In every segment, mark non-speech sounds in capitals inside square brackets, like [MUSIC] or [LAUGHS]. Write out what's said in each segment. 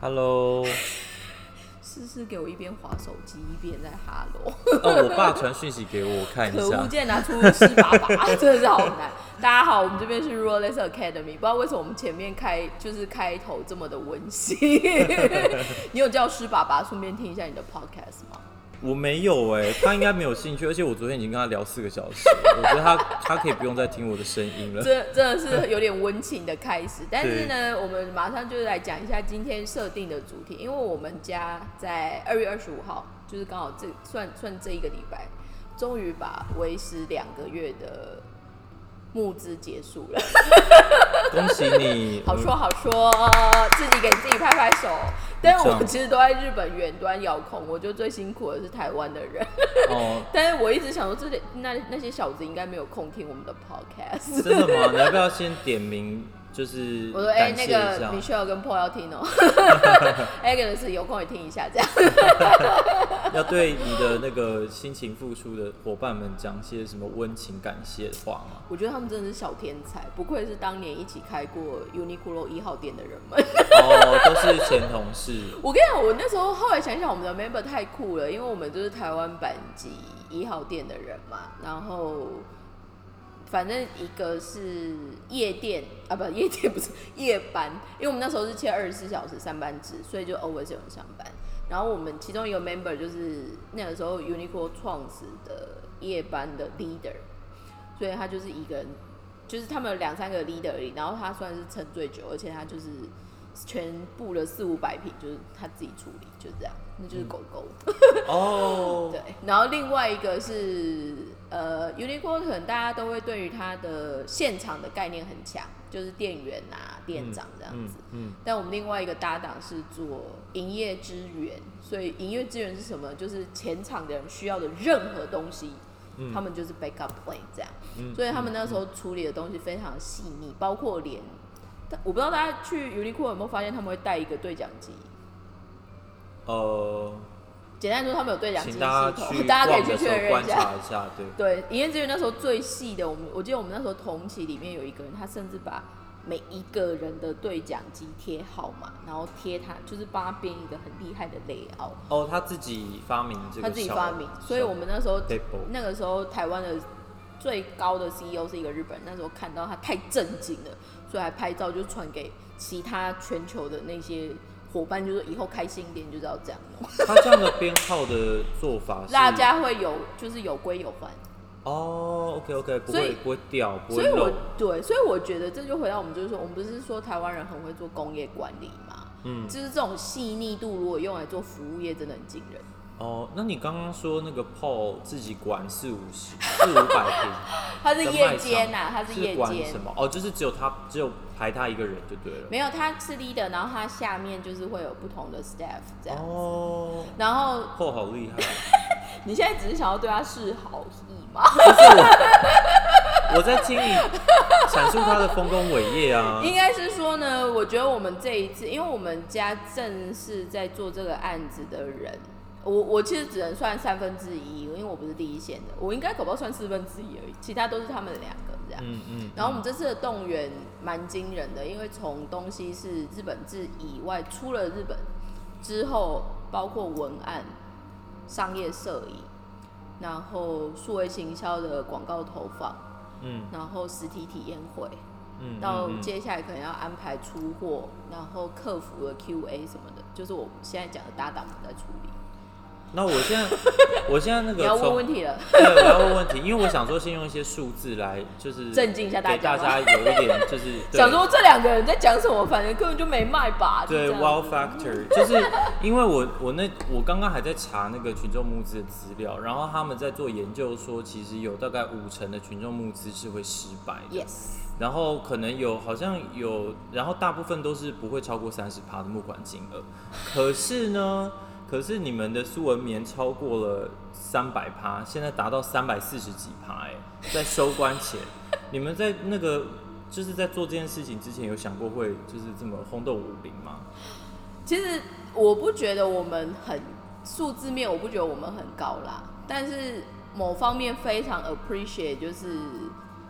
Hello，思思给我一边划手机一边在哈喽，哦，我爸传讯息给我，我看一下可恶，下。竟然拿出湿爸爸，真的是好难。[LAUGHS] 大家好，我们这边是 Rolex Academy，不知道为什么我们前面开就是开头这么的温馨。[LAUGHS] 你有叫湿爸爸顺便听一下你的 podcast 吗？我没有哎、他应该没有兴趣，而且我昨天已经跟他聊四个小时，[LAUGHS] 我觉得他他可以不用再听我的声音了。这真的是有点温情的开始，但是呢，我们马上就来讲一下今天设定的主题，因为我们家在二月二十五号，就是刚好这算算这一个礼拜，终于把为时两个月的募资结束了。[LAUGHS] 恭喜你！[LAUGHS] 好说好说，自己给自己拍拍手。但是我其实都在日本远端遥控，我觉得最辛苦的是台湾的人。哦，[LAUGHS] 但是我一直想说，这里那那些小子应该没有空听我们的 podcast。真的吗？你要不要先点名？就是我说，哎、那个下 Michelle 跟 Paul 要听哦、[LAUGHS] Agnes 有空也听一下，这样。[LAUGHS] 要对你的那个辛勤付出的伙伴们讲些什么温情感谢的话吗？我觉得他们真的是小天才，不愧是当年一起开过 Uniqlo 一号店的人们。哦，都是前同事。[LAUGHS] 我跟你讲，我那时候后来想想，我们的 member 太酷了，因为我们就是台湾版级一号店的人嘛，然后反正一个是夜店啊，不，夜店 [LAUGHS] 不是夜班，因为我们那时候是切二十四小时三班制，所以就 always 有人上班。然后我们其中一个 member 就是那个时候 Uniqlo 创始的夜班的 leader，所以他就是一个人，就是他们有两三个 leader 而已，然后他算是撑最久，而且他就是全部的四五百瓶就是他自己处理，就这样，那就是狗狗。哦，[LAUGHS] 对，然后另外一个是呃，Uniqlo 可能大家都会对于它的现场的概念很强，就是店员啊、店长这样子。嗯，但我们另外一个搭档是做营业支援，所以营业支援是什么？就是前场的人需要的任何东西，嗯他们就是 backup plan 这样。嗯所以他们那时候处理的东西非常细腻，包括连，但我不知道大家去 Uniqlo 有没有发现他们会带一个对讲机。呃，简单说，他们有对讲机系统，[LAUGHS] 大家可以去观确认一下。察一下，对。对，营业资源那时候最细的，我们我记得我们那时候同期里面有一个人，他甚至把每一个人的对讲机贴号码，然后贴他就是帮他编一个很厉害的 layout，哦，他自己发明这个，他自己发明。所以我们那时候那个时候台湾的最高的 CEO 是一个日本人，那时候看到他太震惊了，所以还拍照就传给其他全球的那些伙伴，就说以后开心一点就是要这样弄，他这样的编号的做法是，大家会有就是有归有还。哦，OK OK，不会不会掉，不所以我，对，所以我觉得这就回到我们就是说，我们不是说台湾人很会做工业管理嘛，嗯，就是这种细腻度，如果用来做服务业，真的很惊人。哦，那你刚刚说那个 Paul 自己管四五十四五百平，[LAUGHS] 他是夜间呐、他是夜间什，么？哦，就是只有他只有排他一个人就对了。没有他是 leader，然后他下面就是会有不同的 staff 这样。哦然后，Paul 好厉害，[LAUGHS] 你现在只是想要对他示好意吗？不是我，[LAUGHS] 我在听你阐述他的丰功伟业啊。应该是说呢，我觉得我们这一次，因为我们家正是在做这个案子的人，我我其实只能算三分之一，因为我不是第一线的，我应该搞不好算四分之一而已，其他都是他们两个这样。嗯嗯，然后我们这次的动员蛮惊人的，因为从东西是日本制以外，出了日本之后，包括文案、商业摄影，然后数位行销的广告投放，嗯然后实体体验会，嗯，到接下来可能要安排出货，然后客服的 QA 什么的，就是我们现在讲的搭档们在处理。那我现在我现在那个 [LAUGHS] 你要问从问题了，[LAUGHS] 对，我要问问题，因为我想说先用一些数字来，就是 [LAUGHS] 震惊一下大给大家有一点就是对想说这两个人在讲什么，反正根本就没卖吧？就对 wow 子 factor，就是因为我我那我刚刚还在查那个群众募资的资料，然后他们在做研究说，其实有大概五成的群众募资是会失败的 Yes。然后可能有好像有，然后大部分都是不会超过三十趴的募款金额。可是呢，可是你们的苏文棉超过了三百趴，现在达到三百四十几趴，哎，在收官前，[LAUGHS] 你们在那个就是在做这件事情之前，有想过会就是这么轰动武林吗？其实我不觉得我们很数字面，我不觉得我们很高啦，但是某方面非常 appreciate 就是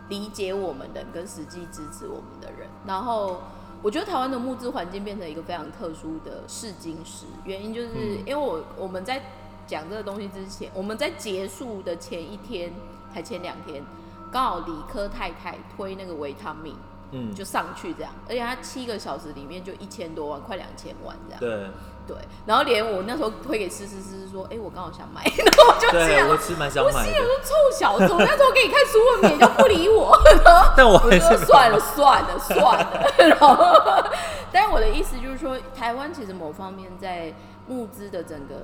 理解我们的人跟实际支持我们的人。然后我觉得台湾的募资环境变成一个非常特殊的试金石，原因就是嗯。因为我我们在讲这个东西之前，我们在结束的前一天才前两天，刚好理科太太推那个维他命嗯，就上去这样，而且它七个小时里面就一千多万，快两千万这样。对对，然后连我那时候推给思思思说，哎、我刚好想买，[LAUGHS] 然后我就这，样，我其实蛮想买的我说臭小子，我那时候给你看书文勉，就不理我，然后但我我还是没说算了算了算了，[LAUGHS] 然后，但是我的意思就是说，台湾其实某方面在募资的整个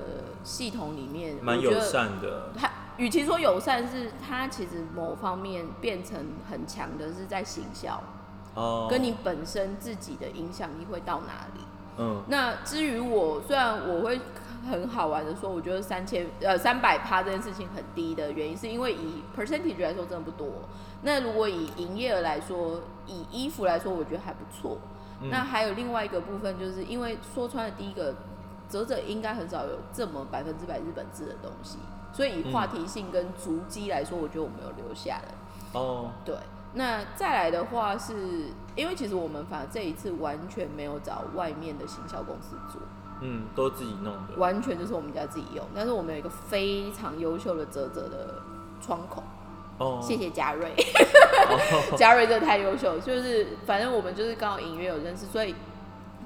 系统里面，蛮友善的，它与其说友善，是它其实某方面变成很强的是在行销，哦，跟你本身自己的影响力会到哪里。嗯那至于我，虽然我会很好玩的说，我觉得三千呃三百趴这件事情很低的原因，是因为以 percentage 来说真的不多。那如果以营业额来说，以衣服来说，我觉得还不错。嗯那还有另外一个部分，就是因为说穿了，第一个泽泽应该很少有这么百分之百日本制的东西，所以以话题性跟足迹来说，我觉得我没有留下来。哦，对，那再来的话是，因为其实我们反而这一次完全没有找外面的行销公司做，嗯，都自己弄的，完全就是我们家自己用。但是我们有一个非常优秀的泽泽的窗口，哦，谢谢嘉瑞，哦，[LAUGHS] 嘉瑞真的太优秀，就是反正我们就是刚好隐约有认识，所以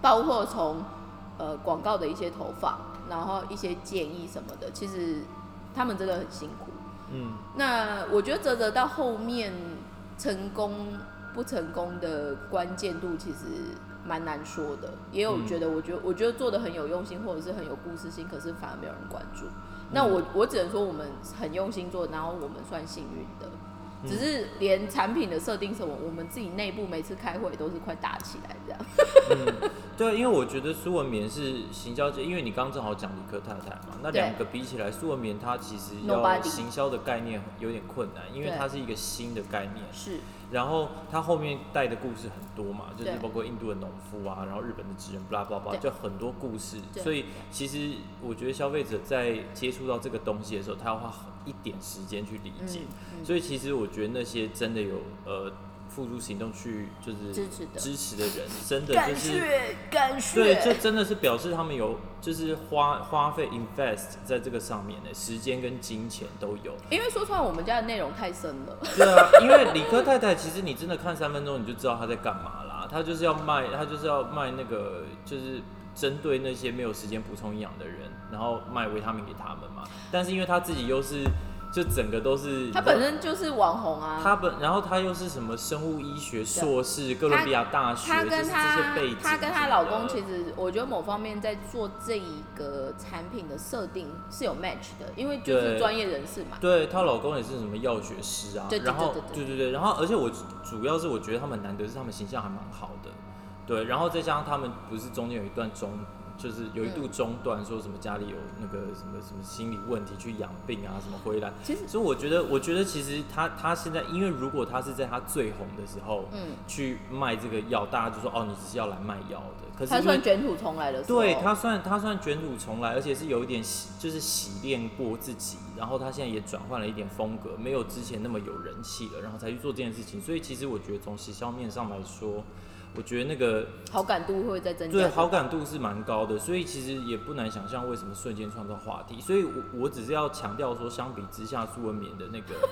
包括从呃广告的一些投放，然后一些建议什么的，其实他们真的很辛苦。嗯。那我觉得泽泽到后面成功不成功的关键度其实蛮难说的，也有嗯觉得我觉得我觉得做的很有用心，或者是很有故事性，可是反而没有人关注。那嗯我我只能说我们很用心做，然后我们算幸运的。嗯。只是连产品的设定什么，我们自己内部每次开会都是快打起来这样。嗯，对，因为我觉得苏文棉是行销界，因为你刚正好讲理科太太嘛，那两个比起来，苏文棉它其实要行销的概念有点困难，因为对。它是一个新的概念，是，然后他后面带的故事很多嘛，就是包括印度的农夫啊，然后日本的职人，巴拉巴拉就很多故事。所以其实我觉得消费者在接触到这个东西的时候，他要花一点时间去理解。嗯嗯所以其实我觉得那些真的有呃付诸行动去就是支持的支持的人，真的就是。谢感对，谢，这真的是表示他们有，就是花花费 invest 在这个上面的时间跟金钱都有。因为说出来我们家的内容太深了。对啊，因为 [LAUGHS] 理科太太其实你真的看三分钟你就知道她在干嘛啦，她就是要卖，她就是要卖那个，就是针对那些没有时间补充营养的人，然后卖维他命给他们嘛。但是因为她自己又是，就整个都是他本身就是网红啊，他本，然后他又是什么生物医学硕士，哥伦比亚大学，她就是这些背景什么的。她跟她老公，其实我觉得某方面在做这一个产品的设定是有 match 的，因为就是专业人士嘛。对她老公也是什么药学师啊，然后对对对对对，然后而且我主要是我觉得他们难得是他们形象还蛮好的，对，然后再加上他们不是中间有一段中，就是有一度嗯。中断，说什么家里有那个什么什么心理问题去养病啊，什么回来，其实，所以我觉得，我觉得其实他他现在，因为如果他是在他最红的时候，嗯，去卖这个药，大家就说哦，你只是要来卖药的，可是他算卷土重来的时候，对他算他算卷土重来，而且是有一点洗，就是洗练过自己，然后他现在也转换了一点风格，没有之前那么有人气了，然后才去做这件事情。所以其实我觉得从洗销面上来说，我觉得那个好感度会再增加。对好感度是蛮高的，所以其实也不难想象为什么瞬间创造话题。所以我我只是要强调说，相比之下，苏文敏的那个。[LAUGHS]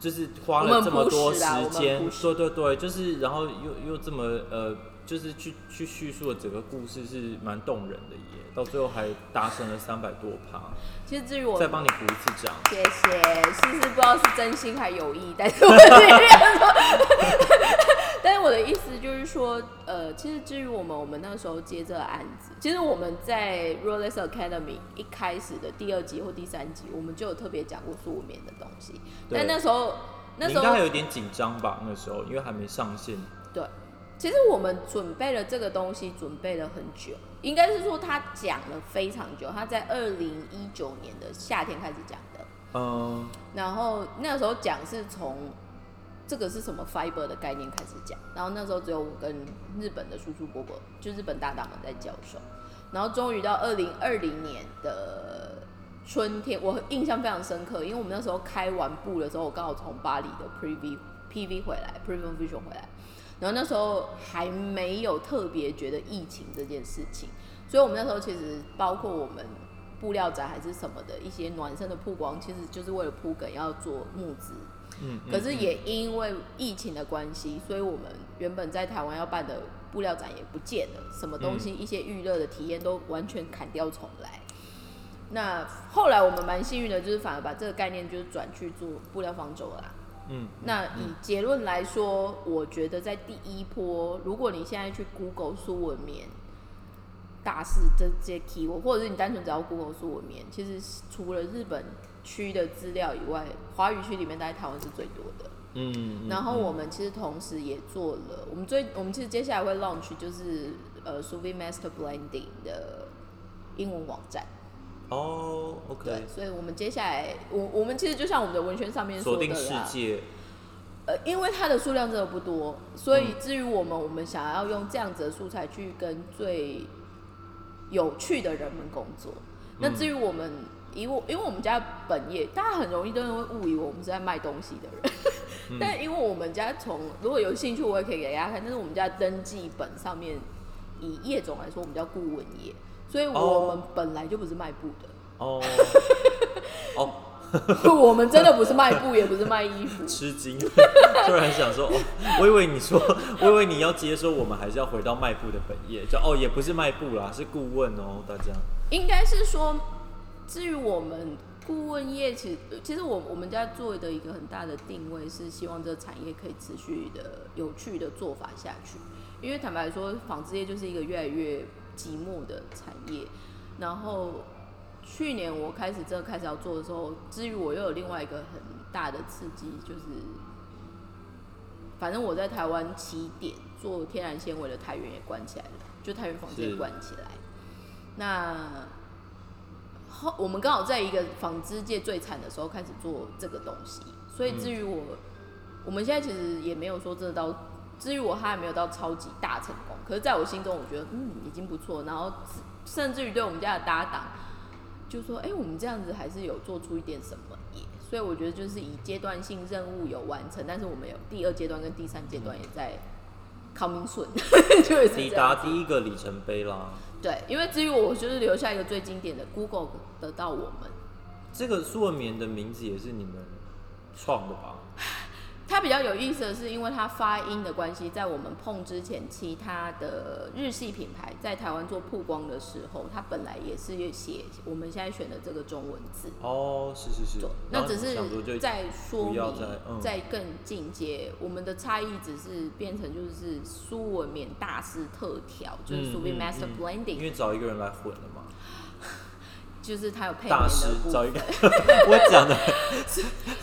就是花了这么多时间对对对，就是然后又又这么呃，就是去去叙述的整个故事是蛮动人的耶，到最后还达成了三百多趴，其实至于我再帮你鼓一次掌。谢谢，其实不知道是真心还有意，但是我尽量说。但是我的意思就是说，呃，其实至于我们，我们那时候接这个案子，其实我们在 Rolex Academy 一开始的第二集或第三集，我们就有特别讲过素眠的东西。对但那时候，那时候应该还有点紧张吧？那时候因为还没上线。对，其实我们准备了这个东西，准备了很久，应该是说他讲了非常久，他在二零一九年的夏天开始讲的。嗯，然后那时候讲是从这个是什么 fiber 的概念开始讲，然后那时候只有我跟日本的叔叔伯伯，就日本大大们在教授，然后终于到二零二零年的春天，我印象非常深刻，因为我们那时候开完布的时候，我刚好从巴黎的 preview PV 回来，preview vision 回来。然后那时候还没有特别觉得疫情这件事情，所以我们那时候其实包括我们布料展还是什么的一些暖身的曝光，其实就是为了铺梗要做募资。嗯，可是也因为疫情的关系，所以我们原本在台湾要办的布料展也不见了，什么东西一些预热的体验都完全砍掉重来。那后来我们蛮幸运的，就是反而把这个概念就是转去做布料方舟了啦。嗯，那以结论来说，我觉得在第一波，如果你现在去 Google 苏文棉大师这些 keyword，或者是你单纯只要 Google 苏文棉，其实除了日本区的资料以外，华语区里面在台湾是最多的。嗯，然后我们其实同时也做了，我们最我们其实接下来会 launch 就是呃 s u v i Master Blending 的英文网站。哦，OK，对，所以我们接下来我我们其实就像我们的文宣上面说的锁定世啦，界，呃，因为它的数量真的不多，所以至于我们，我们想要用这样子的素材去跟最有趣的人们工作。那至于我们，以我，因为我们家本业，大家很容易都会误以为我们是在卖东西的人，[LAUGHS] 但因为我们家从如果有兴趣，我也可以给大家看。但是我们家登记本上面，以业种来说，我们叫顾问业，所以我们本来就不是卖布的。哦，[LAUGHS] 哦，我们真的不是卖布，也不是卖衣服。吃惊，突然想说，哦，我以为你说，我以为你要接说，我们还是要回到卖布的本业，就哦，也不是卖布啦，是顾问哦，大家，应该是说，至于我们顾问业，其实其实我我们家做的一个很大的定位是希望这个产业可以持续的有趣的做法下去。因为坦白说，纺织业就是一个越来越寂寞的产业。然后去年我开始真的开始要做的时候，至于我又有另外一个很大的刺激，就是反正我在台湾起点做天然纤维的台源也关起来了，就台源纺织也关起来。那后我们刚好在一个纺织界最惨的时候开始做这个东西，所以至于我，我们现在其实也没有说真的到，至于我他还没有到超级大成功，可是在我心中我觉得嗯已经不错，然后甚至于对我们家的搭档就说，哎、我们这样子还是有做出一点什么耶，所以我觉得就是以阶段性任务有完成，但是我们有第二阶段跟第三阶段也在 coming [LAUGHS] soon，就是抵达第一个里程碑啦。对，因为至于我就是留下一个最经典的 Google 得到我们，这个素文棉的名字也是你们创的吧？它比较有意思的是，因为它发音的关系，在我们碰之前，其他的日系品牌在台湾做曝光的时候，它本来也是写我们现在选的这个中文字。哦，是是是，那只是在说不明要再嗯，再更进阶，我们的差异只是变成就是苏文冕大师特调，就是嗯 s u v i 嗯。Master Blending，因为找一个人来混了嘛，就是他有配找一。个，[LAUGHS] 我讲的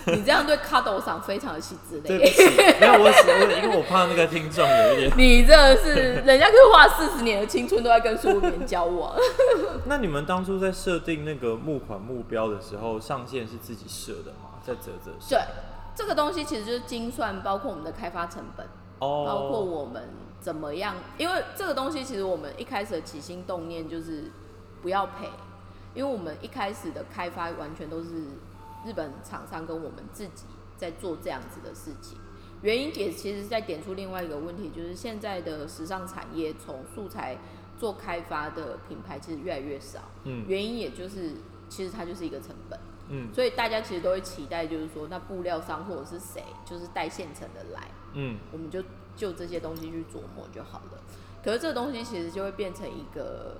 你这样对 Cuddle 上非常的细致对不嘞。起，没有我我因为我怕那个听众有一点。[LAUGHS] 你真的是，人家可以花四十年的青春都在跟苏文棉交往。[LAUGHS] 那你们当初在设定那个募款目标的时候，上限是自己设的吗？在泽泽对，这个东西其实就是精算，包括我们的开发成本，哦，包括我们怎么样，因为这个东西其实我们一开始的起心动念就是不要赔，因为我们一开始的开发完全都是日本厂商跟我们自己在做这样子的事情。原因也其实在点出另外一个问题，就是现在的时尚产业从素材做开发的品牌其实越来越少，嗯原因也就是其实它就是一个成本。嗯所以大家其实都会期待，就是说，那布料商或者是谁，就是带现成的来，嗯我们就就这些东西去琢磨就好了。可是这个东西其实就会变成一个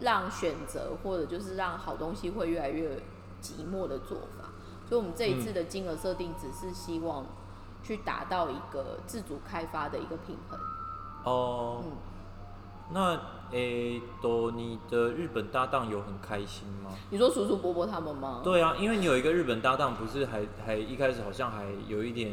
让选择，或者就是让好东西会越来越寂寞的做法。所以，我们这一次的金额设定只是希望去达到一个自主开发的一个平衡。哦，嗯，那诶，都你的日本搭档有很开心吗？你说叔叔伯伯他们吗？对啊，因为你有一个日本搭档，不是还还一开始好像还有一点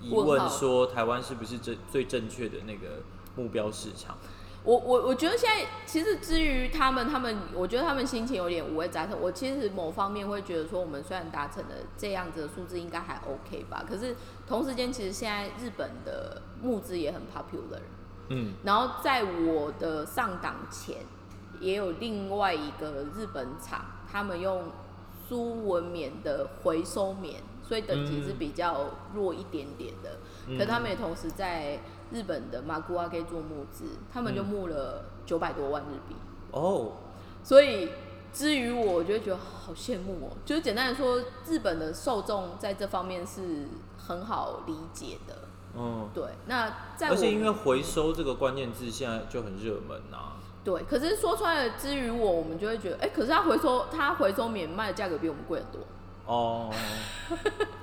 疑问，说台湾是不是正最正确的那个目标市场？我我我觉得现在其实至于他们，他们我觉得他们心情有点五味杂陈。我其实某方面会觉得说，我们虽然达成了这样子的数字，应该还 OK 吧。可是同时间，其实现在日本的募资也很 popular。嗯然后在我的上档前，也有另外一个日本厂，他们用苏文棉的回收棉，所所以等级是比较弱一点点的。嗯可他们也同时在日本的马古阿给做募资，他们就嗯募了九百多万日币。哦，所以至于我，我就会觉得好羡慕哦。就是简单来说，日本的受众在这方面是很好理解的。嗯，对，那在我而且因为回收这个关键字现在就很热门啊。对，可是说穿了，至于我，我们就会觉得，哎、可是他回收他回收棉卖的价格比我们贵很多。哦，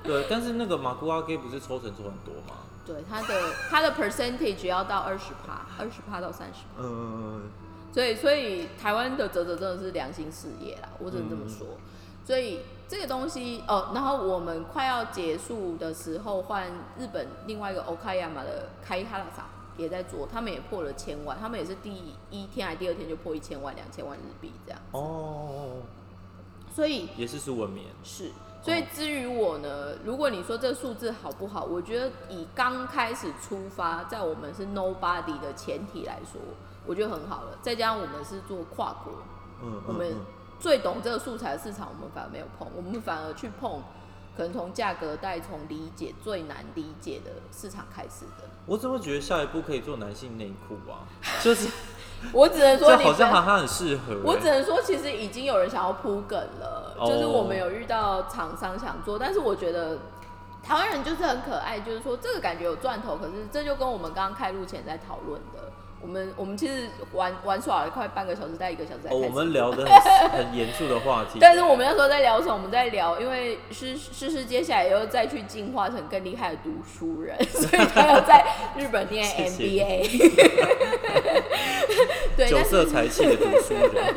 对，但是那个马古阿 K 不是抽成抽很多吗？对，它的它的 percentage 要到二十趴，二十趴到三十趴。嗯，所以，所以台湾的泽泽真的是良心事业啦，我只能这么说。所以这个东西哦，然后我们快要结束的时候，换日本另外一个 Okayama 的开哈拉桑也在做，他们也破了千万，他们也是第一天还第二天就破一千万、两千万日币这样。哦，所以也是是文棉。是，所以至于我呢，如果你说这个数字好不好，我觉得以刚开始出发，在我们是 nobody 的前提来说，我觉得很好了。再加上我们是做跨国，嗯，我们嗯最懂这个素材的市场，我们反而没有碰，我们反而去碰可能从价格带、从理解最难理解的市场开始的。我怎么觉得下一步可以做男性内裤啊？就是 [LAUGHS] 我只能说这你好像好像很适合欸。我只能说，其实已经有人想要铺梗了，哦就是我们有遇到厂商想做，但是我觉得台湾人就是很可爱，就是说这个感觉有赚头，可是这就跟我们刚刚开录前在讨论的，我们我们其实玩玩耍了快半个小时，在一个小时哦，始。我们聊的很 [LAUGHS] 很严肃的话题。但是我们那时候在聊什么？我们在聊，因为诗诗诗接下来又再去进化成更厉害的读书人，[LAUGHS] 所以他要在日本念 [LAUGHS] 谢谢 MBA。对，酒色财气的读书人。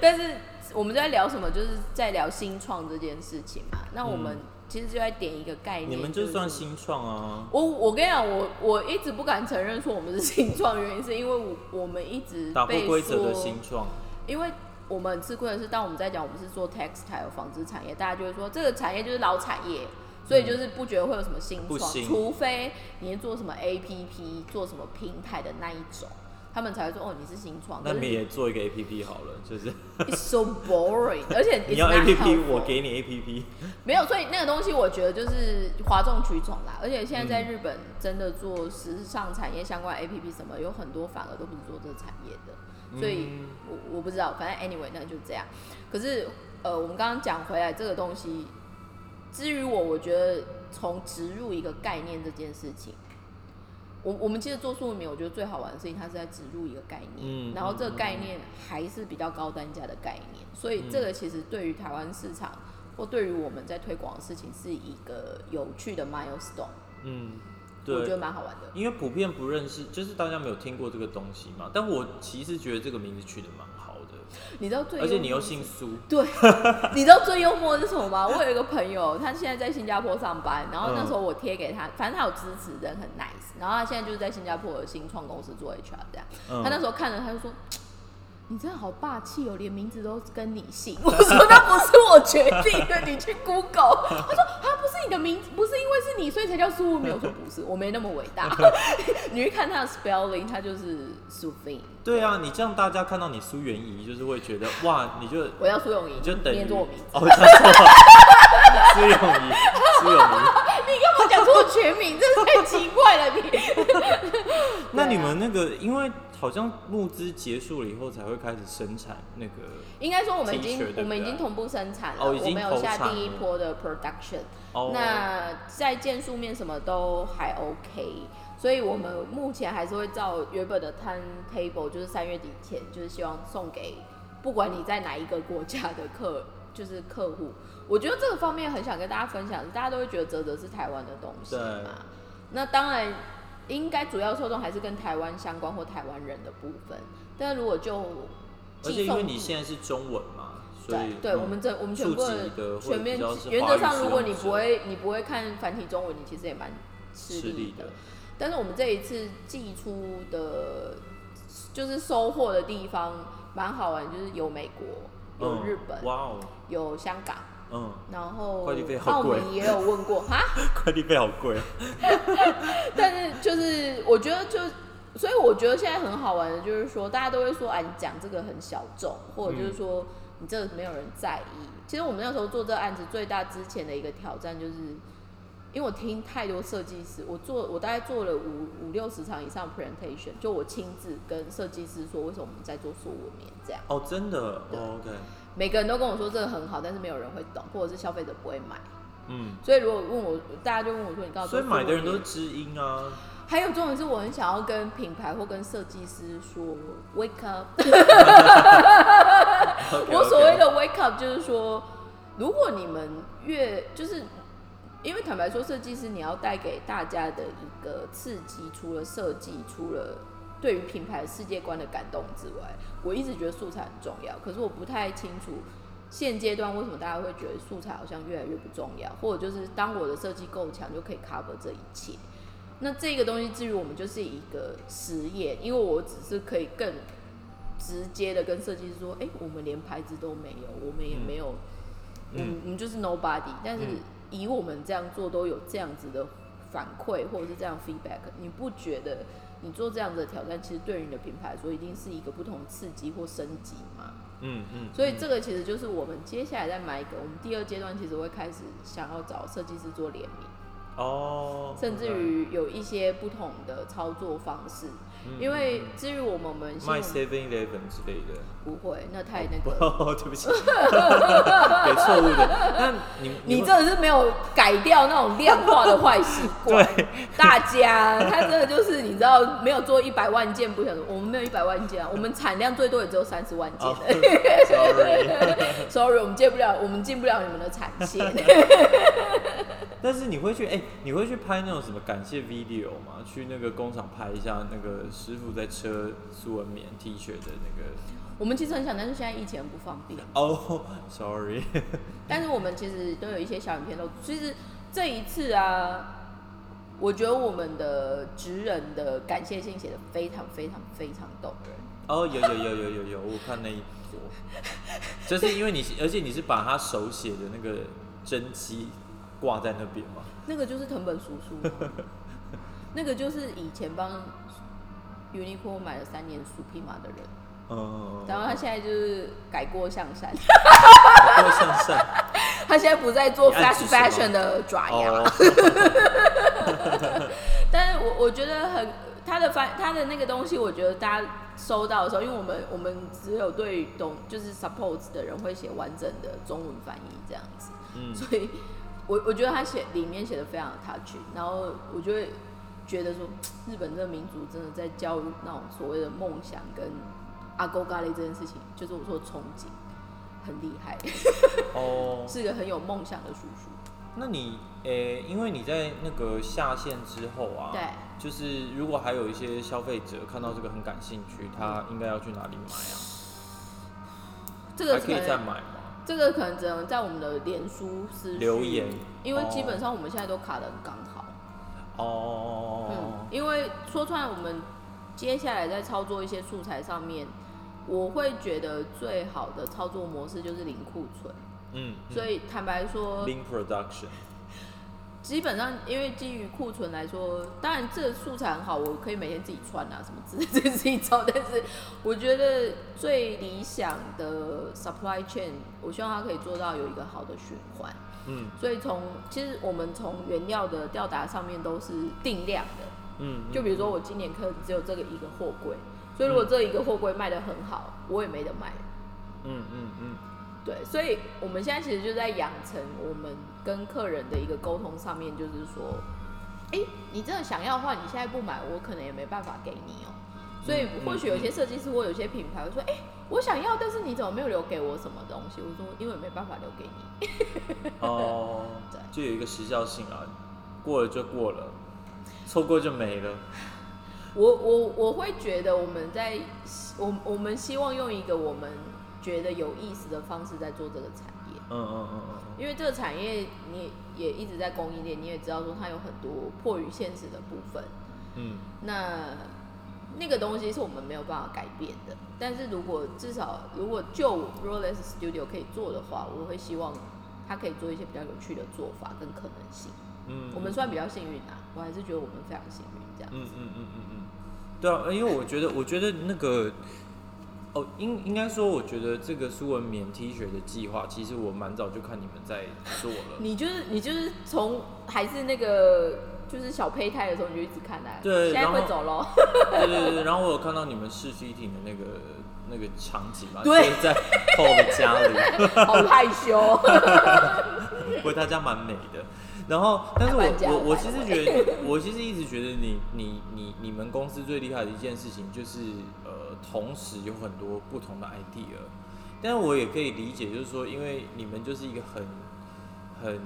但是我们在聊什么？就是在聊新创这件事情嘛。那我们其实就在点一个概念，嗯你们就算是新创啊。我我跟你讲，我我一直不敢承认说我们是新创，原因是因为我我们一直打破被规则的说新创。因为我们很吃亏的是，当我们在讲我们是做 textile 纺织产业，大家就会说这个产业就是老产业，所以就是不觉得会有什么新创，除非你是做什么 APP、做什么平台的那一种，他们才会说哦你是新创。那你也做一个 A P P 好了，就是，it's so boring，而且 [LAUGHS] 你要 not A P P，我给你 A P P。没有，所以那个东西我觉得就是哗众取宠啦。而且现在在嗯日本真的做时尚产业相关 APP 什么，有很多反而都不是做这个产业的。所以嗯我我不知道，反正 anyway 那就这样。可是呃，我们刚刚讲回来这个东西，至于我，我觉得从植入一个概念这件事情。我我们其实做素棉，我觉得最好玩的事情，它是在植入一个概念，嗯然后这个嗯概念还是比较高单价的概念，所以这个其实对于台湾市场或对于我们在推广的事情是一个有趣的 milestone，嗯，对我觉得。蛮好玩的。因为普遍不认识，就是大家没有听过这个东西嘛。但我其实觉得这个名字取得蛮好的，你知道最而且你又姓苏，对，[LAUGHS] 你知道最幽默的是什么吗？我有一个朋友，他现在在新加坡上班，然后那时候我贴给他，反正他有支持，人很 nice，然后他现在就是在新加坡的新创公司做 HR 这样。嗯他那时候看了，他就说。你真的好霸气哦，连名字都跟你姓。[LAUGHS] 我说那不是我决定的，你去 Google。他说啊，不是你的名字，不是因为是你，所以才叫苏文明。我说不是，我没那么伟大。[LAUGHS] 你去看他的 spelling，他就是苏菲。对啊，你这样大家看到你苏元仪，就是会觉得哇，你就我要苏永仪，你就等于念作我名字。哦，[LAUGHS] 苏永仪，苏永仪。你干嘛讲出我全名？真是太奇怪了你。那你们那个，因为好像募资结束了以后才会开始生产那个，应该说我们已经我们已经同步生产了，我们有下第一波的 production。哦，那在件数面什么都还 OK，所以我们目前还是会照原本的 timetable，就是三月底前，就是希望送给不管你在哪一个国家的客，就是客户。我觉得这个方面很想跟大家分享，大家都会觉得泽泽是台湾的东西嘛。那当然，应该主要受众还是跟台湾相关或台湾人的部分。但如果就而且因为你现在是中文嘛，所以对，对，我们这我们全部的全面原则上，如果你不会你不会看繁体中文，你其实也蛮吃力的但是我们这一次寄出的，就是收获的地方蛮好玩，就是有美国，有嗯日本，哇哦，有香港，嗯，然后快递费好澳贵。门也有问过哈，[LAUGHS] 快递费好贵。啊，[LAUGHS] 但是就是我觉得就，所以我觉得现在很好玩的，就是说大家都会说，啊，你讲这个很小众，或者就是说你这个没有人在意。其实我们那时候做这个案子，最大之前的一个挑战就是因为我听太多设计师，我做我大概做了五五六十场以上 presentation，就我亲自跟设计师说为什么我们在做素纹棉这样，哦，真的？对。哦，OK，每个人都跟我说这个很好，但是没有人会懂，或者是消费者不会买。嗯，所以如果问我，大家就问我说你告诉我，所以买的人都是知音啊。还有重点是我很想要跟品牌或跟设计师说 wake up。[LAUGHS] [LAUGHS] 我所谓的 wake up 就是说，如果你们越就是，因为坦白说，设计师你要带给大家的一个刺激，除了设计，除了对于品牌世界观的感动之外，我一直觉得素材很重要。可是我不太清楚现阶段为什么大家会觉得素材好像越来越不重要，或者就是当我的设计够强就可以 cover 这一切。那这个东西至于我们就是一个实验，因为我只是可以更直接的跟设计师说，哎、我们连牌子都没有，我们也没有，嗯我们我们就是 nobody。但是嗯以我们这样做都有这样子的反馈或者是这样 feedback，你不觉得你做这样子的挑战，其实对于你的品牌来说，一定是一个不同的刺激或升级嘛？嗯嗯，所以这个其实就是我们接下来在买一个，我们第二阶段其实会开始想要找设计师做联名。哦，甚至于有一些不同的操作方式，嗯因为至于我们我们卖 Seven Eleven 之类的。不会，那太那个，哦，[LAUGHS] 对不起，[LAUGHS] 给错误的。那你 [LAUGHS] 你真的是没有改掉那种量化的坏习惯。对大家他真的就是你知道，没有做一百万件不想说，我们没有一百万件啊，我们产量最多也只有三十万件哦而已。，sorry。Sorry，我们接不了，我们进不了你们的产线。但是你会去哎、你会去拍那种什么感谢 video 吗？去那个工厂拍一下那个师傅在车苏文棉 T 恤的那个。我们其实很想，但是现在疫情很不方便。哦、s o r r y 但是我们其实都有一些小影片都，其实这一次啊，我觉得我们的职人的感谢信写的非常非常非常动人。哦，有有有有有有，我看那一坨，就是因为你，而且你是把他手写的那个真迹挂在那边嘛。那个就是藤本叔叔吗，[LAUGHS] 那个就是以前帮 Uniqlo 买了三年 Supima 的人，嗯，然后他现在就是改过向善，改过向善。[LAUGHS] 他现在不再做 fast fashion 的爪牙。哦，[LAUGHS] 但是我我觉得很他的翻他的那个东西，我觉得大家收到的时候，因为我们我们只有对懂就是 support 的人会写完整的中文翻译这样子，嗯。所以我我觉得他写里面写的非常的 touch，然后我就会觉得说，日本这个民族真的在教育那种所谓的梦想跟阿勾咖喱这件事情，就是我说憧憬，很厉害，哦，[LAUGHS] 是个很有梦想的叔叔。那你诶、因为你在那个下线之后啊，对，就是如果还有一些消费者看到这个很感兴趣，他应该要去哪里买啊？这个还可以再买吗？这个可能只能在我们的脸书私留言因为哦基本上我们现在都卡的很刚好。哦，嗯，因为说穿了，我们接下来在操作一些素材上面，我会觉得最好的操作模式就是零库存。嗯，嗯所以坦白说 Production，基本上因为基于库存来说，当然这个素材很好，我可以每天自己穿啊什么之类，这是一招。但是我觉得最理想的 supply chain，我希望它可以做到有一个好的循环。嗯所以从其实我们从原料的吊打上面都是定量的，嗯，就比如说我今年可能只有这个一个货柜，所以如果这一个货柜卖的很好，我也没得卖。嗯嗯嗯对，所以我们现在其实就在养成我们跟客人的一个沟通上面，就是说，哎、你真的想要的话，你现在不买，我可能也没办法给你哦、所以嗯或许有些设计师或有些品牌会说，哎、我想要，但是你怎么没有留给我什么东西？我说，因为没办法留给你。嗯，[LAUGHS] 哦对，就有一个时效性啊，过了就过了，错过就没了。我我我会觉得我们在我我们希望用一个我们觉得有意思的方式在做这个产业，嗯嗯嗯嗯因为这个产业你也一直在供应链，你也知道说它有很多迫于现实的部分，嗯那那个东西是我们没有办法改变的。但是如果至少如果就 Rolex Studio 可以做的话，我会希望它可以做一些比较有趣的做法跟可能性。嗯，我们算比较幸运啊，我还是觉得我们非常幸运这样。嗯嗯嗯嗯嗯，对啊，因为我觉得，我觉得那个哦，应应该说，我觉得这个苏文棉 T 恤的计划，其实我蛮早就看你们在做了。你就是你就是从还是那个就是小胚胎的时候你就一直看来，现在对然后会走喽。对对对，然后我有看到你们试 fitting 的那个那个场景嘛，对就是在 Paul 的家里，[LAUGHS] 好害羞。[LAUGHS] 不过他家蛮美的。然后，但是我我我其实觉得，[LAUGHS] 我其实一直觉得你你你你们公司最厉害的一件事情就是呃，同时有很多不同的 idea，但是我也可以理解，就是说，因为你们就是一个很很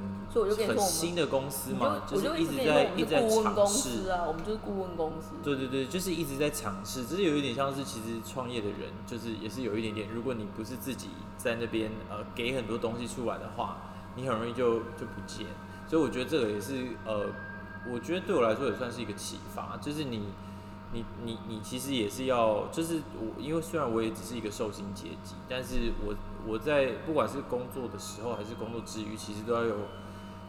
很新的公司嘛，就就是一直在一直在尝试。啊，我们就是顾问公司。对对对，就是一直在尝试，只是有一点像是其实创业的人，就是也是有一点点，如果你不是自己在那边呃给很多东西出来的话，你很容易就就不见。所以我觉得这个也是呃，我觉得对我来说也算是一个启发，就是你你你你其实也是要，就是我因为虽然我也只是一个受薪阶级，但是我我在不管是工作的时候还是工作之余，其实都要有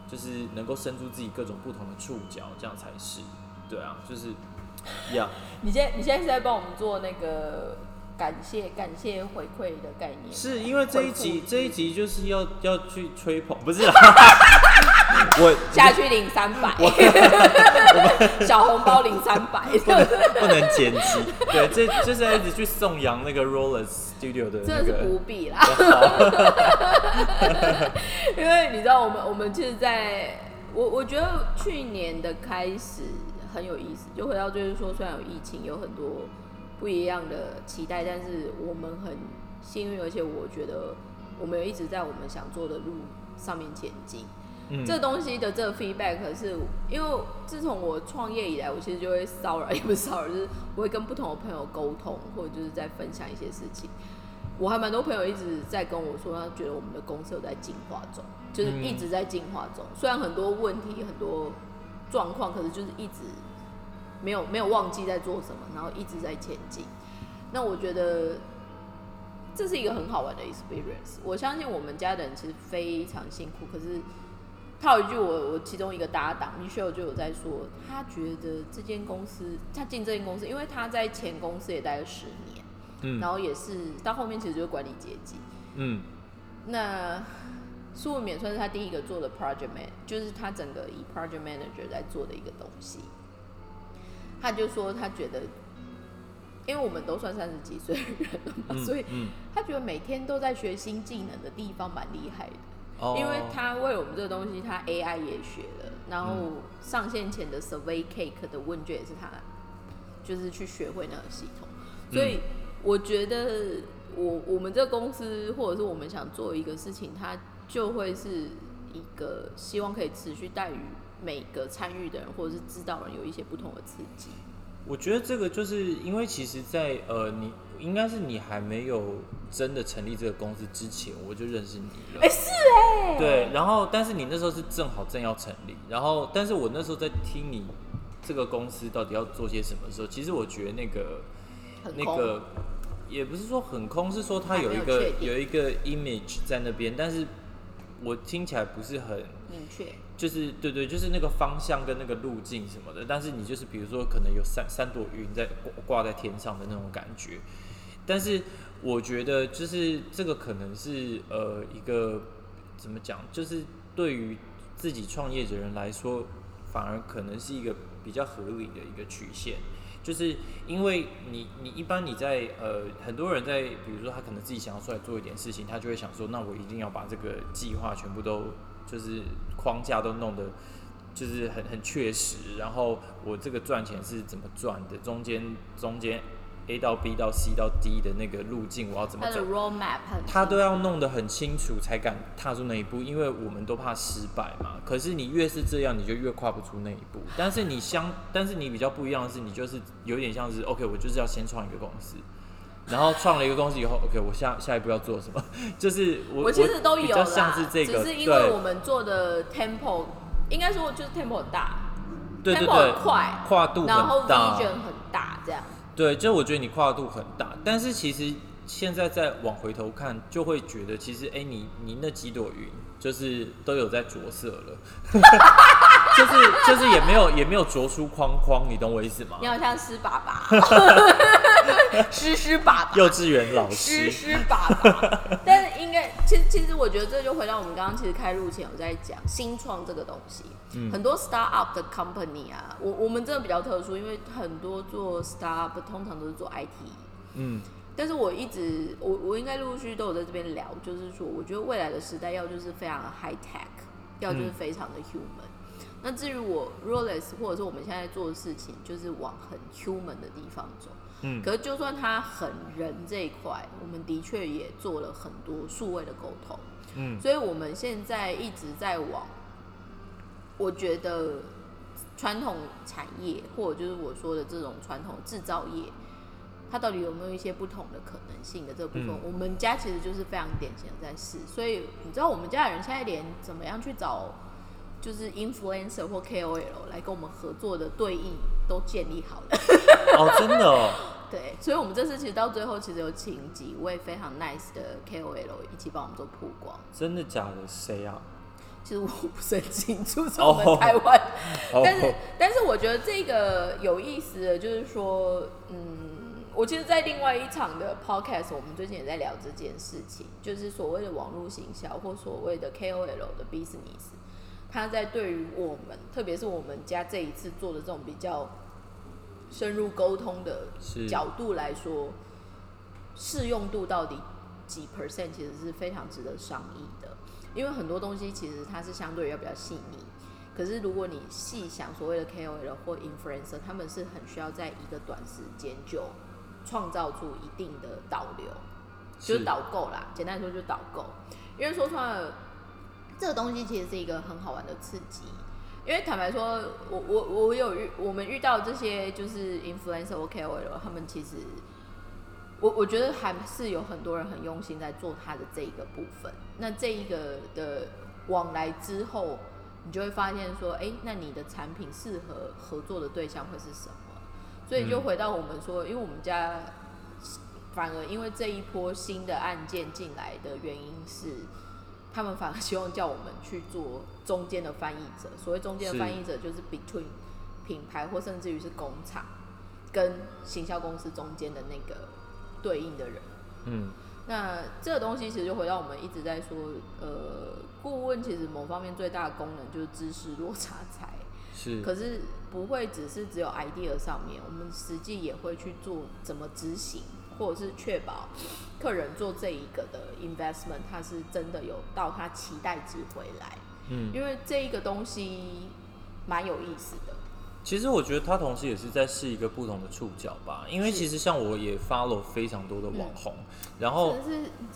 就是能够伸出自己各种不同的触角，这样才是对啊，就是呀。[LAUGHS] 你现在你现在是在帮我们做那个感谢感谢回馈的概念，是因为这一集这一集就是要要去吹捧，不是啦，[LAUGHS] 我下去领三百，[LAUGHS] 小红包领三百，不能不能剪辑，对，这就是要一直去颂扬那个 Roller Studio 的那真的是不。必啦。[LAUGHS] 因为你知道，我们我们其实在，我我觉得去年的开始很有意思，就回到就是说，虽然有疫情，有很多不一样的期待，但是我们很幸运，而且我觉得我们有一直在我们想做的路上面前进。嗯这东西的这个 feedback 是因为自从我创业以来，我其实就会骚扰，也不是骚扰，就是我会跟不同的朋友沟通，或者就是在分享一些事情。我还蛮多朋友一直在跟我说，他觉得我们的公司有在进化中，就是一直在进化中。虽然很多问题、很多状况，可是就是一直没有没有忘记在做什么，然后一直在前进。那我觉得这是一个很好玩的 experience。我相信我们家的人其实非常辛苦，可是他有一句我我其中一个搭档 Michelle 就有在说，他觉得这间公司他进这间公司，因为他在前公司也待了十年，嗯然后也是到后面其实就是管理阶级。嗯那苏文勉算是他第一个做的 project man，就是他整个以 project manager 在做的一个东西。他就说他觉得，因为我们都算三十几岁的人了嘛，嗯所以嗯他觉得每天都在学新技能的地方蛮厉害的。哦因为他为我们这个东西，他 AI 也学了，然后上线前的 Survey Cake 的问卷也是他，就是去学会那个系统。所以我觉得我我们这个公司或者是我们想做一个事情，它就会是一个希望可以持续带予每个参与的人或者是知道人有一些不同的刺激。我觉得这个就是因为其实在，呃，你应该是你还没有真的成立这个公司之前，我就认识你了。哎、是哎、对，然后但是你那时候是正好正要成立，然后但是我那时候在听你这个公司到底要做些什么的时候，其实我觉得那个那个也不是说很空，是说它有有一个有一个 image 在那边，但是我听起来不是很。明确，就是对对，就是那个方向跟那个路径什么的，但是你就是比如说可能有三三朵云在挂挂在天上的那种感觉，但是我觉得就是这个可能是呃一个怎么讲，就是对于自己创业的人来说，反而可能是一个比较合理的一个曲线。就是因为你，你一般你在呃，很多人在，比如说他可能自己想要出来做一点事情，他就会想说，那我一定要把这个计划全部都就是框架都弄得就是很很确实，然后我这个赚钱是怎么赚的，中间中间 A 到 B 到 C 到 D 的那个路径我要怎么走他都要弄得很清楚才敢踏出那一步，因为我们都怕失败嘛。可是你越是这样，你就越跨不出那一步。但是你相，但是你比较不一样的是，你就是有点像是 OK，我就是要先创一个公司，然后创了一个公司以后，OK，我下下一步要做什么？[LAUGHS] 就是我我其实都有比较像，是这个，只是因为我们做的 tempo 应该说就是 tempo 很大对对 tempo 对很快，跨度然后很大 vision 很大，这样。对，就我觉得你跨度很大，但是其实现在再往回头看，就会觉得其实哎、你你那几朵云就是都有在着色了，[LAUGHS] 就是就是也没有也没有着出框框，你懂我意思吗你？好像是爸爸，[LAUGHS] [LAUGHS] 湿湿爸爸，幼稚园老师师，湿爸爸。但是应该，其实其实我觉得这就回到我们刚刚其实开录前有在讲新创这个东西，嗯很多 start up 的 company 啊，我我们真的比较特殊，因为很多做 start up 通常都是做 IT。嗯，但是我一直，我我应该陆陆续续都有在这边聊，就是说，我觉得未来的时代要就是非常的 high tech，要就是嗯非常的 human。那至于我 r o l e s 或者是我们现在做的事情，就是往很 human 的地方走。嗯可是就算他很人这一块，我们的确也做了很多数位的沟通。嗯，所以我们现在一直在往，我觉得传统产业或者就是我说的这种传统制造业，它到底有没有一些不同的可能性的这部分，嗯我们家其实就是非常典型的在试。所以你知道，我们家的人现在连怎么样去找就是 influencer 或 KOL 来跟我们合作的对应都建立好了。哦，真的哦，[LAUGHS] 对，所以我们这次其实到最后，其实有请几位非常 nice 的 KOL 一起帮我们做曝光。真的假的？谁啊？其实我不是很清楚，是我们台湾。哦但是，但是我觉得这个有意思的就是说，嗯，我其实，在另外一场的 podcast，我们最近也在聊这件事情，就是所谓的网络行销或所谓的 KOL 的 business，它在对于我们，特别是我们家这一次做的这种比较深入沟通的角度来说，适用度到底几 percent，其实是非常值得商议的。因为很多东西其实它是相对要比较细腻，可是如果你细想，所谓的 KOL 或 influencer，他们是很需要在一个短时间就创造出一定的导流，就是是导购啦。简单来说就是导购，因为说穿了，这个东西其实是一个很好玩的刺激。因为坦白说，我我我有遇我们遇到这些就是 influencer 或 KOL，他们其实我我觉得还是有很多人很用心在做他的这一个部分。那这一个的往来之后，你就会发现说，哎、那你的产品适合合作的对象会是什么？所以就嗯回到我们说，因为我们家反而因为这一波新的案件进来的原因是，他们反而希望叫我们去做中间的翻译者。所谓中间的翻译者，就是 between 品牌或甚至于是工厂跟行销公司中间的那个对应的人。嗯，那这个东西其实就回到我们一直在说，呃，顾问其实某方面最大的功能就是知识落差才，是，可是不会只是只有 idea 上面，我们实际也会去做怎么执行，或者是确保客人做这一个的 investment，他是真的有到他期待值回来，嗯，因为这一个东西蛮有意思的。其实我觉得他同时也是在试一个不同的触角吧，因为其实像我也 follow 非常多的网红，然后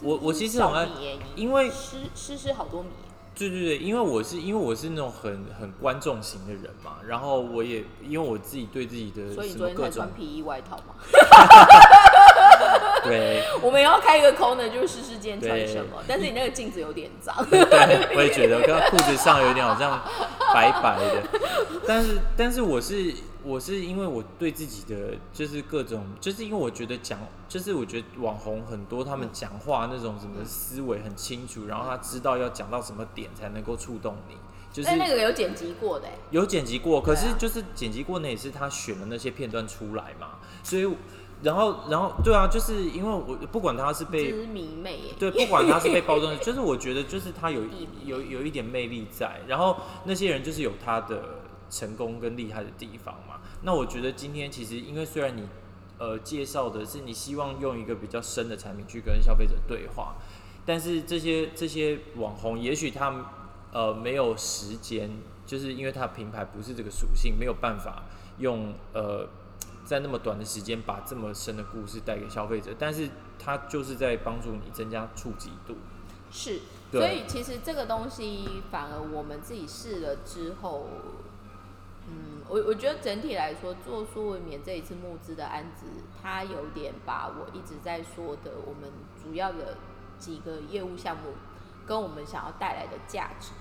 我我其实很爱小米耶因为诗诗诗好多米耶，对对对，因为我是因为我是那种很很观众型的人嘛，然后我也因为我自己对自己的所以你什么各种昨天才穿皮衣外套嘛。[LAUGHS] 对。我们也要开一个 corner，就是试试今天穿什么。但是你那个镜子有点脏，对，我也觉得，刚刚裤子上有点好像白白的，[LAUGHS] 但是但是我是我是因为我对自己的就是各种，就是因为我觉得讲，就是我觉得网红很多，他们讲话那种什么思维很清楚，然后他知道要讲到什么点才能够触动你，就是那个有剪辑过的。欸，有剪辑过，可是就是剪辑过那也是他选的那些片段出来嘛，所以然后然后对啊，就是因为我不管他是被就是迷妹。对，不管他是被包装的，[LAUGHS] 就是我觉得就是他有有有一点魅力在，然后那些人就是有他的成功跟厉害的地方嘛。那我觉得今天其实因为虽然你呃介绍的是你希望用一个比较深的产品去跟消费者对话，但是这些这些网红也许他们呃没有时间，就是因为他品牌不是这个属性，没有办法用呃。在那么短的时间把这么深的故事带给消费者，但是它就是在帮助你增加触及度。是，所以其实这个东西反而我们自己试了之后，嗯，我我觉得整体来说，做苏文棉这一次募资的案子，它有点把我一直在说的我们主要的几个业务项目跟我们想要带来的价值，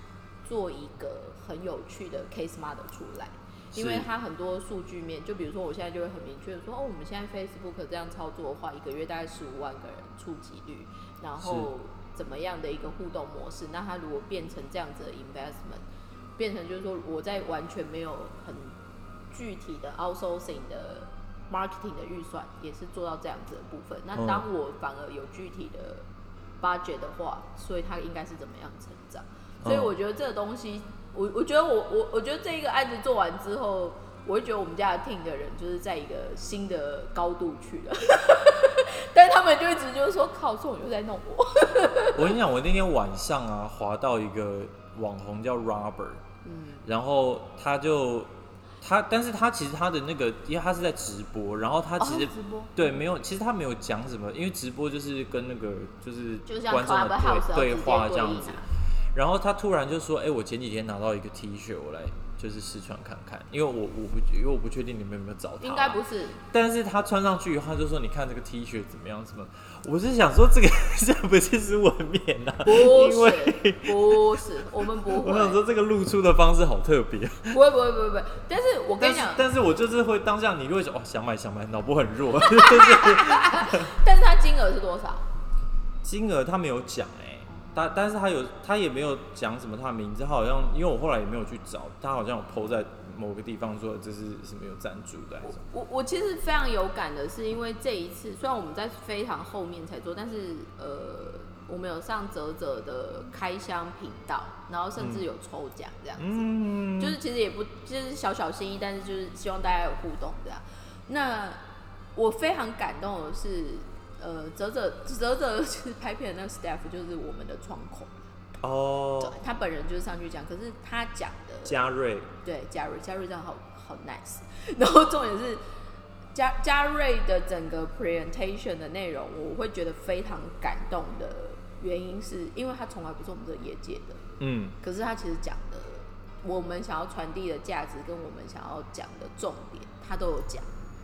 做一个很有趣的 case model 出来。因为它很多数据面，就比如说我现在就会很明确的说，哦，我们现在 Facebook 这样操作的话，一个月大概十五万个人触及率，然后怎么样的一个互动模式？那它如果变成这样子的 investment，变成就是说我在完全没有很具体的 outsourcing 的 marketing 的预算也是做到这样子的部分。那嗯当我反而有具体的 budget 的话，所以它应该是怎么样成长？所以嗯我觉得这个东西，我我觉得我我我觉得这一个案子做完之后，我会觉得我们家的 team 的人就是在一个新的高度去了，[LAUGHS] 但是他们就一直就是说靠，这种又在弄我。我跟你讲，[LAUGHS] 我那天晚上啊，滑到一个网红叫 Robert，嗯然后他就他，但是他其实他的那个，因为他是在直播，然后他其实、哦直播对没有，其实他没有讲什么，因为直播就是跟那个就是观众的对对话这样子。然后他突然就说：“哎、我前几天拿到一个 T 恤，我来就是试穿看看，因为我我不因为我不确定你们有没有找他，应该不是，但是他穿上去以后，他就说：“你看这个 T 恤怎么样？什么？”我是想说，这个 [LAUGHS] 这不是是文面啊，不是，不是，我们不会，我想说这个露出的方式好特别。不会，不会，不会，不会。但是我跟你讲，但是我就是会当下你就会说哦想买想买，脑波很弱，[LAUGHS] 但是它金额是多少？金额他没有讲哎、但但是他有他也没有讲什么他的名字，他好像因为我后来也没有去找，他好像有 PO 在某个地方说这是什么有赞助的还是什么。我我其实非常有感的是，因为这一次虽然我们在非常后面才做，但是呃，我们有上泽泽的开箱频道，然后甚至有抽奖这样子。嗯，就是其实也不就是小小心意，但是就是希望大家有互动这样。那我非常感动的是，呃，泽泽 [LAUGHS] 泽泽就是拍片的那个 staff 就是我们的窗口，哦，他本人就是上去讲，可是他讲的嘉瑞，对嘉瑞，嘉瑞这样好好 nice。然后重点是嘉嘉瑞的整个 presentation 的内容，我会觉得非常感动的原因是因为他从来不是我们这个业界的，嗯可是他其实讲的我们想要传递的价值跟我们想要讲的重点，他都有讲。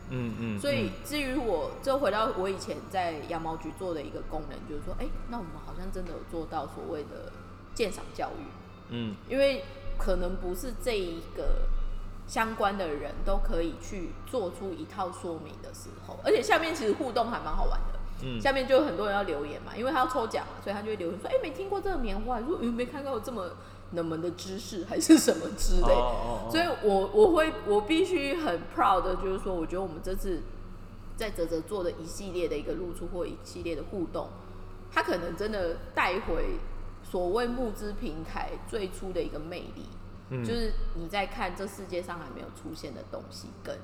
嗯嗯，所以至于我，就回到我以前在羊毛局做的一个功能，就是说，哎、那我们好像真的有做到所谓的鉴赏教育，嗯。因为可能不是这一个相关的人都可以去做出一套说明的时候，而且下面其实互动还蛮好玩的。嗯。下面就有很多人要留言嘛，因为他要抽奖嘛，所以他就会留言说：“哎、没听过这个棉花，说有没看过这么冷门的知识，还是什么之类所以我我会我必须很 proud 的，就是说，我觉得我们这次在泽泽做的一系列的一个露出或一系列的互动，它可能真的带回所谓募资平台最初的一个魅力，嗯就是你在看这世界上还没有出现的东西跟。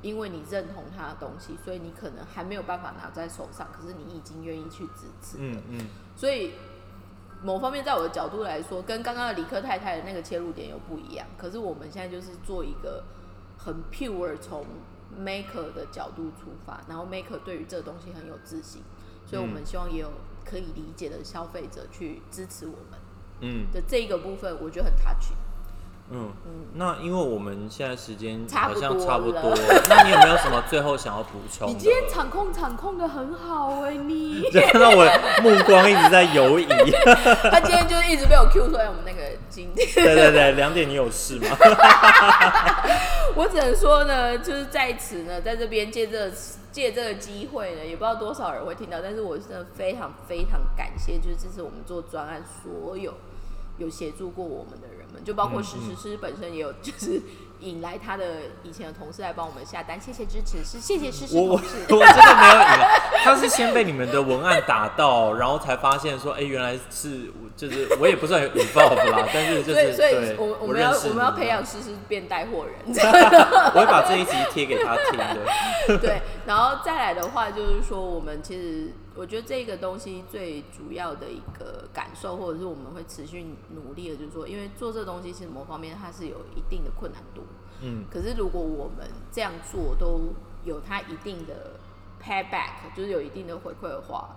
因为你认同它的东西，所以你可能还没有办法拿在手上，可是你已经愿意去支持了。嗯嗯所以某方面，在我的角度来说，跟刚刚的理科太太的那个切入点又不一样。可是我们现在就是做一个很 pure 从 maker 的角度出发，然后 maker 对于这个东西很有自信，所以我们希望也有可以理解的消费者去支持我们嗯的这一个部分，我觉得很 touch。嗯，那因为我们现在时间好像差不多，那你有没有什么最后想要补充？你今天场控场控的很好哎、你就看到我目光一直在游移。他今天就是一直被我 Q 出来我们那个经典。对对对，两点你有事吗？我只能说呢，就是在此呢，在这边借这个借这个机会呢，也不知道多少人会听到，但是我真的非常非常感谢，就是支持我们做专案所有有协助过我们的人们，就包括嗯石石师本身也有，就是引来他的以前的同事来帮我们下单，谢谢支持，是谢谢诗诗我我同事。我真的没有以为，他是先被你们的文案打到，然后才发现说，哎、原来是就是我也不算有 involve 啦，但是就所以，是所以对，我我们要认识我们要你培养诗诗变带货人，[LAUGHS] 我会把这一集贴给他听的。对，然后再来的话，就是说，我们其实我觉得这个东西最主要的一个感受，或者是我们会持续努力的，就是说，因为做这个东西，其实某方面它是有一定的困难度。嗯可是如果我们这样做都有它一定的 payback，就是有一定的回馈的话，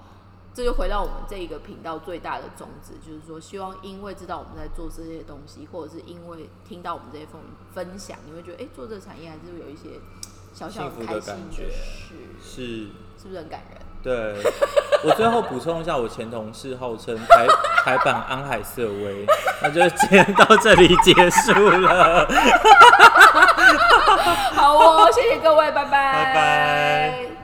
这就回到我们这一个频道最大的宗旨，就是说，希望因为知道我们在做这些东西，或者是因为听到我们这些分分享，你会觉得，哎、做这个产业还是有一些小小开心感觉事，是，是不是很感人？对。我最后补充一下，我前同事号称台台版安海瑟薇，那就今天到这里结束了。好哦，谢谢各位，拜拜，拜拜。